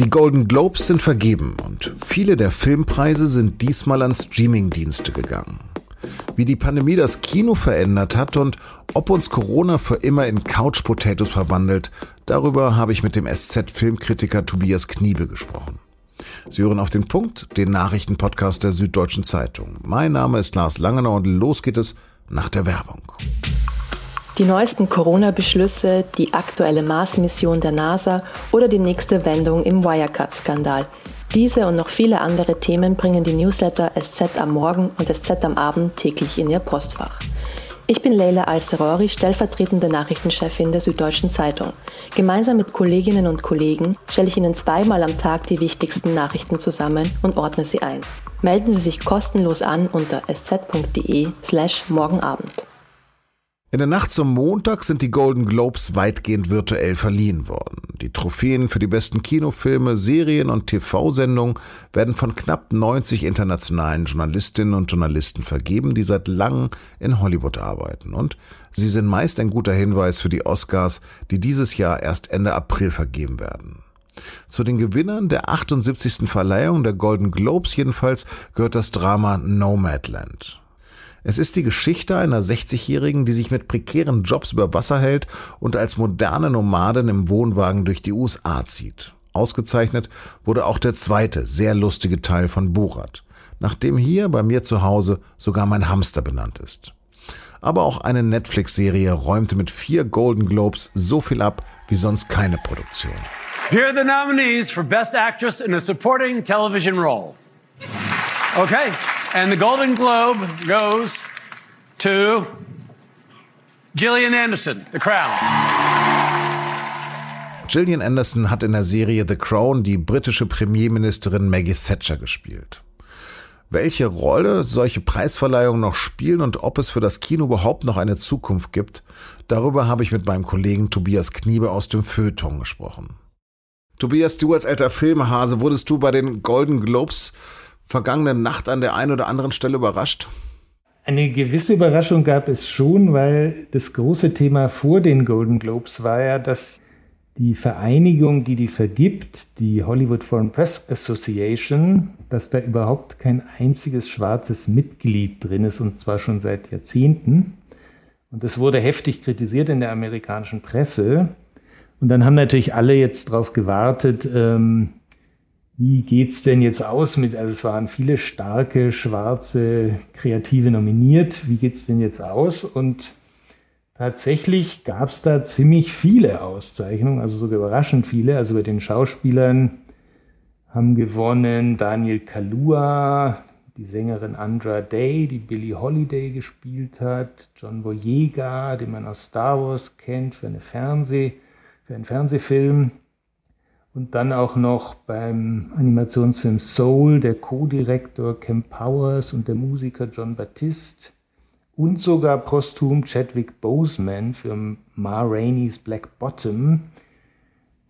Die Golden Globes sind vergeben und viele der Filmpreise sind diesmal an Streamingdienste gegangen. Wie die Pandemie das Kino verändert hat und ob uns Corona für immer in Couch Potatoes verwandelt, darüber habe ich mit dem SZ-Filmkritiker Tobias Kniebe gesprochen. Sie hören auf den Punkt, den Nachrichtenpodcast der Süddeutschen Zeitung. Mein Name ist Lars Langenau und los geht es nach der Werbung. Die neuesten Corona-Beschlüsse, die aktuelle Mars-Mission der NASA oder die nächste Wendung im Wirecard-Skandal. Diese und noch viele andere Themen bringen die Newsletter SZ am Morgen und SZ am Abend täglich in ihr Postfach. Ich bin Leila Al-Serori, stellvertretende Nachrichtenchefin der Süddeutschen Zeitung. Gemeinsam mit Kolleginnen und Kollegen stelle ich Ihnen zweimal am Tag die wichtigsten Nachrichten zusammen und ordne sie ein. Melden Sie sich kostenlos an unter sz.de slash morgenabend. In der Nacht zum Montag sind die Golden Globes weitgehend virtuell verliehen worden. Die Trophäen für die besten Kinofilme, Serien und TV-Sendungen werden von knapp 90 internationalen Journalistinnen und Journalisten vergeben, die seit langem in Hollywood arbeiten. Und sie sind meist ein guter Hinweis für die Oscars, die dieses Jahr erst Ende April vergeben werden. Zu den Gewinnern der 78. Verleihung der Golden Globes jedenfalls gehört das Drama Nomadland. Es ist die Geschichte einer 60-Jährigen, die sich mit prekären Jobs über Wasser hält und als moderne Nomadin im Wohnwagen durch die USA zieht. Ausgezeichnet wurde auch der zweite, sehr lustige Teil von Borat, nachdem hier bei mir zu Hause sogar mein Hamster benannt ist. Aber auch eine Netflix-Serie räumte mit vier Golden Globes so viel ab wie sonst keine Produktion. Here are the nominees for Best Actress in a Supporting Television Role. Okay. And the Golden Globe goes to Gillian Anderson, The Crown. Gillian Anderson hat in der Serie The Crown die britische Premierministerin Maggie Thatcher gespielt. Welche Rolle solche Preisverleihungen noch spielen und ob es für das Kino überhaupt noch eine Zukunft gibt, darüber habe ich mit meinem Kollegen Tobias Kniebe aus dem Feuilleton gesprochen. Tobias, du als alter Filmhase, wurdest du bei den Golden Globes vergangene Nacht an der einen oder anderen Stelle überrascht? Eine gewisse Überraschung gab es schon, weil das große Thema vor den Golden Globes war ja, dass die Vereinigung, die die vergibt, die Hollywood Foreign Press Association, dass da überhaupt kein einziges schwarzes Mitglied drin ist und zwar schon seit Jahrzehnten. Und das wurde heftig kritisiert in der amerikanischen Presse. Und dann haben natürlich alle jetzt darauf gewartet, ähm, wie geht's denn jetzt aus mit, also es waren viele starke, schwarze Kreative nominiert. Wie geht's denn jetzt aus? Und tatsächlich gab's da ziemlich viele Auszeichnungen, also sogar überraschend viele. Also bei den Schauspielern haben gewonnen Daniel Kalua, die Sängerin Andra Day, die Billie Holiday gespielt hat, John Boyega, den man aus Star Wars kennt für, eine Fernseh, für einen Fernsehfilm. Und dann auch noch beim Animationsfilm Soul der Co-Direktor Kem Powers und der Musiker John Baptiste und sogar posthum Chadwick Boseman für Ma Rainey's Black Bottom,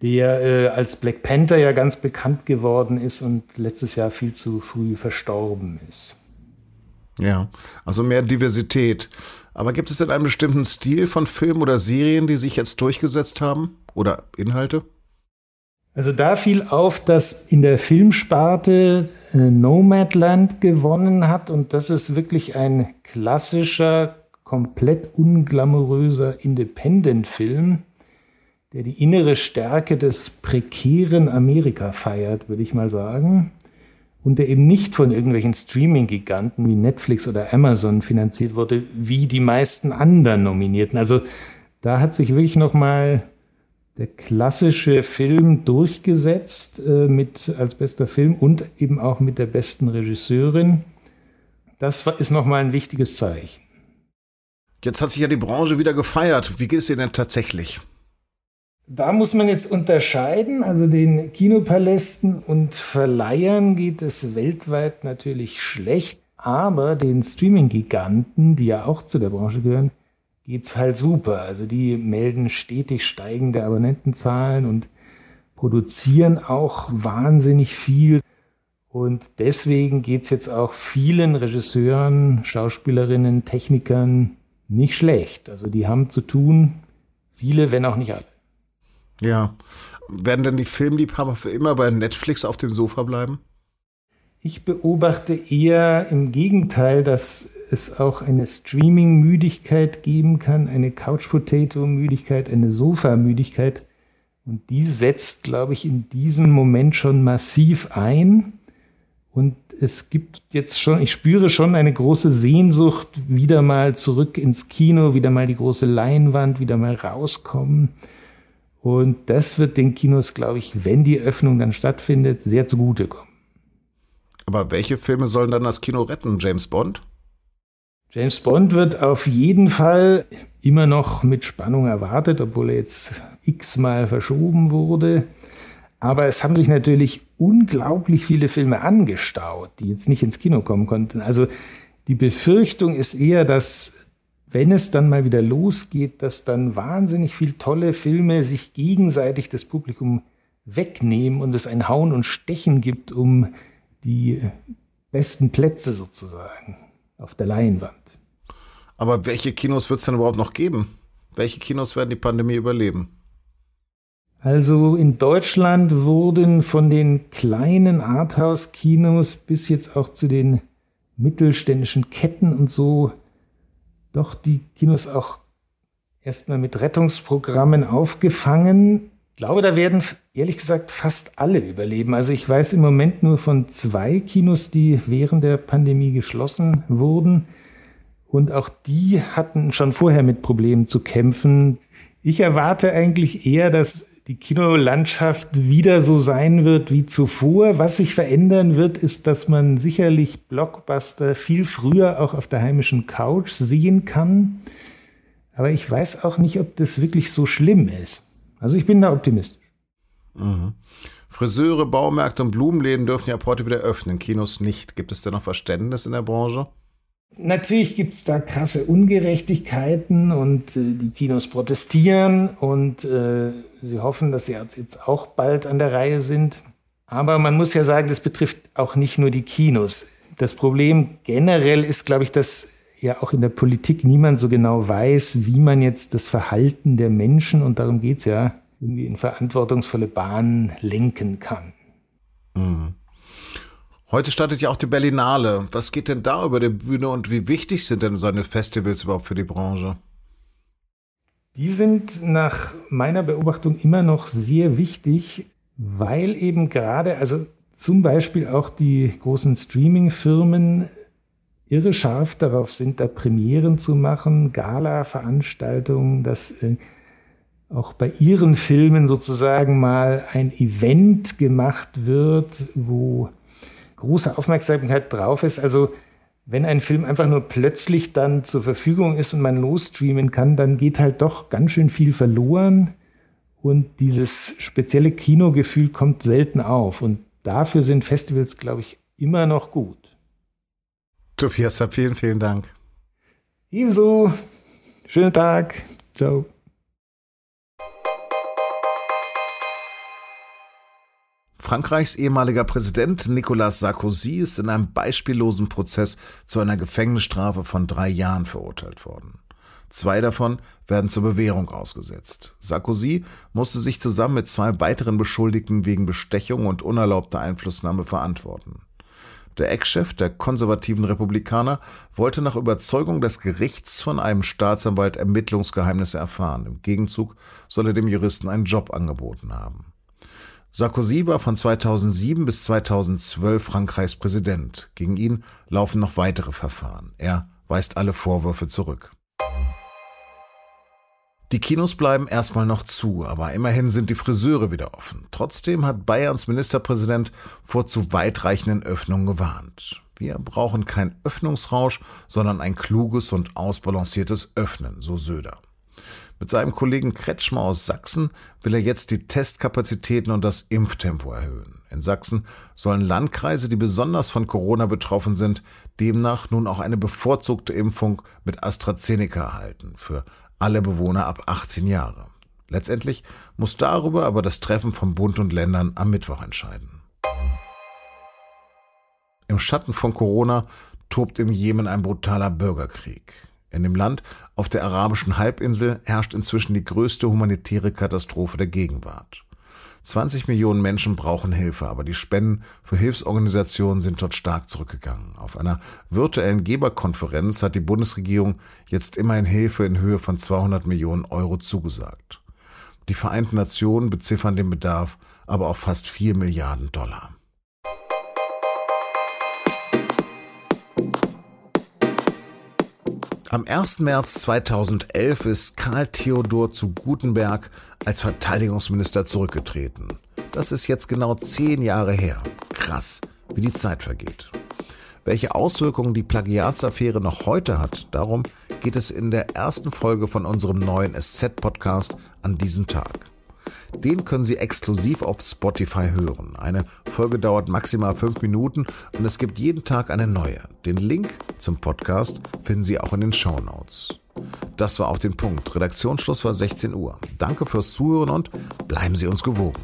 der äh, als Black Panther ja ganz bekannt geworden ist und letztes Jahr viel zu früh verstorben ist. Ja, also mehr Diversität. Aber gibt es denn einen bestimmten Stil von Filmen oder Serien, die sich jetzt durchgesetzt haben? Oder Inhalte? Also da fiel auf, dass in der Filmsparte äh, Nomadland gewonnen hat und das ist wirklich ein klassischer, komplett unglamouröser Independent-Film, der die innere Stärke des prekären Amerika feiert, würde ich mal sagen. Und der eben nicht von irgendwelchen Streaming-Giganten wie Netflix oder Amazon finanziert wurde, wie die meisten anderen Nominierten. Also da hat sich wirklich nochmal der klassische Film durchgesetzt äh, mit als bester Film und eben auch mit der besten Regisseurin. Das ist nochmal ein wichtiges Zeichen. Jetzt hat sich ja die Branche wieder gefeiert. Wie geht es dir denn tatsächlich? Da muss man jetzt unterscheiden. Also den Kinopalästen und Verleihern geht es weltweit natürlich schlecht, aber den Streaming-Giganten, die ja auch zu der Branche gehören, geht's halt super. Also die melden stetig steigende Abonnentenzahlen und produzieren auch wahnsinnig viel. Und deswegen geht's jetzt auch vielen Regisseuren, Schauspielerinnen, Technikern nicht schlecht. Also die haben zu tun, viele, wenn auch nicht alle. Ja. Werden denn die Filmliebhaber für immer bei Netflix auf dem Sofa bleiben? Ich beobachte eher im Gegenteil, dass es auch eine Streaming-Müdigkeit geben kann, eine Couch-Potato-Müdigkeit, eine Sofa-Müdigkeit. Und die setzt, glaube ich, in diesem Moment schon massiv ein. Und es gibt jetzt schon, ich spüre schon eine große Sehnsucht, wieder mal zurück ins Kino, wieder mal die große Leinwand, wieder mal rauskommen. Und das wird den Kinos, glaube ich, wenn die Öffnung dann stattfindet, sehr zugutekommen. Aber welche Filme sollen dann das Kino retten? James Bond? James Bond wird auf jeden Fall immer noch mit Spannung erwartet, obwohl er jetzt x-mal verschoben wurde. Aber es haben sich natürlich unglaublich viele Filme angestaut, die jetzt nicht ins Kino kommen konnten. Also die Befürchtung ist eher, dass wenn es dann mal wieder losgeht, dass dann wahnsinnig viele tolle Filme sich gegenseitig das Publikum wegnehmen und es ein Hauen und Stechen gibt um die besten Plätze sozusagen auf der Leinwand. Aber welche Kinos wird es denn überhaupt noch geben? Welche Kinos werden die Pandemie überleben? Also in Deutschland wurden von den kleinen Arthouse-Kinos bis jetzt auch zu den mittelständischen Ketten und so doch die Kinos auch erstmal mit Rettungsprogrammen aufgefangen. Ich glaube, da werden ehrlich gesagt fast alle überleben. Also ich weiß im Moment nur von zwei Kinos, die während der Pandemie geschlossen wurden. Und auch die hatten schon vorher mit Problemen zu kämpfen. Ich erwarte eigentlich eher, dass die Kinolandschaft wieder so sein wird wie zuvor. Was sich verändern wird, ist, dass man sicherlich Blockbuster viel früher auch auf der heimischen Couch sehen kann. Aber ich weiß auch nicht, ob das wirklich so schlimm ist. Also ich bin da optimistisch. Mhm. Friseure, Baumärkte und Blumenläden dürfen ja ab heute wieder öffnen, Kinos nicht. Gibt es denn noch Verständnis in der Branche? Natürlich gibt es da krasse Ungerechtigkeiten und äh, die Kinos protestieren und äh, sie hoffen, dass sie jetzt auch bald an der Reihe sind. Aber man muss ja sagen, das betrifft auch nicht nur die Kinos. Das Problem generell ist, glaube ich, dass ja auch in der Politik niemand so genau weiß, wie man jetzt das Verhalten der Menschen, und darum geht es ja, irgendwie in verantwortungsvolle Bahnen lenken kann. Mhm. Heute startet ja auch die Berlinale. Was geht denn da über die Bühne und wie wichtig sind denn solche Festivals überhaupt für die Branche? Die sind nach meiner Beobachtung immer noch sehr wichtig, weil eben gerade, also zum Beispiel auch die großen Streaming-Firmen irre scharf darauf sind, da Premieren zu machen, Gala-Veranstaltungen, dass äh, auch bei ihren Filmen sozusagen mal ein Event gemacht wird, wo große Aufmerksamkeit drauf ist. Also wenn ein Film einfach nur plötzlich dann zur Verfügung ist und man losstreamen kann, dann geht halt doch ganz schön viel verloren und dieses spezielle Kinogefühl kommt selten auf. Und dafür sind Festivals, glaube ich, immer noch gut. Tobias, vielen, vielen Dank. Ebenso. Schönen Tag. Ciao. Frankreichs ehemaliger Präsident Nicolas Sarkozy ist in einem beispiellosen Prozess zu einer Gefängnisstrafe von drei Jahren verurteilt worden. Zwei davon werden zur Bewährung ausgesetzt. Sarkozy musste sich zusammen mit zwei weiteren Beschuldigten wegen Bestechung und unerlaubter Einflussnahme verantworten. Der Ex-Chef der konservativen Republikaner wollte nach Überzeugung des Gerichts von einem Staatsanwalt Ermittlungsgeheimnisse erfahren. Im Gegenzug soll er dem Juristen einen Job angeboten haben. Sarkozy war von 2007 bis 2012 Frankreichs Präsident. Gegen ihn laufen noch weitere Verfahren. Er weist alle Vorwürfe zurück. Die Kinos bleiben erstmal noch zu, aber immerhin sind die Friseure wieder offen. Trotzdem hat Bayerns Ministerpräsident vor zu weitreichenden Öffnungen gewarnt. Wir brauchen kein Öffnungsrausch, sondern ein kluges und ausbalanciertes Öffnen, so Söder. Mit seinem Kollegen Kretschmer aus Sachsen will er jetzt die Testkapazitäten und das Impftempo erhöhen. In Sachsen sollen Landkreise, die besonders von Corona betroffen sind, demnach nun auch eine bevorzugte Impfung mit AstraZeneca erhalten für alle Bewohner ab 18 Jahre. Letztendlich muss darüber aber das Treffen von Bund und Ländern am Mittwoch entscheiden. Im Schatten von Corona tobt im Jemen ein brutaler Bürgerkrieg. In dem Land auf der arabischen Halbinsel herrscht inzwischen die größte humanitäre Katastrophe der Gegenwart. 20 Millionen Menschen brauchen Hilfe, aber die Spenden für Hilfsorganisationen sind dort stark zurückgegangen. Auf einer virtuellen Geberkonferenz hat die Bundesregierung jetzt immerhin Hilfe in Höhe von 200 Millionen Euro zugesagt. Die Vereinten Nationen beziffern den Bedarf aber auf fast 4 Milliarden Dollar. Am 1. März 2011 ist Karl Theodor zu Gutenberg als Verteidigungsminister zurückgetreten. Das ist jetzt genau zehn Jahre her. Krass, wie die Zeit vergeht. Welche Auswirkungen die Plagiatsaffäre noch heute hat, darum geht es in der ersten Folge von unserem neuen SZ-Podcast an diesem Tag. Den können Sie exklusiv auf Spotify hören. Eine Folge dauert maximal fünf Minuten und es gibt jeden Tag eine neue. Den Link zum Podcast finden Sie auch in den Show Notes. Das war auf den Punkt. Redaktionsschluss war 16 Uhr. Danke fürs Zuhören und bleiben Sie uns gewogen.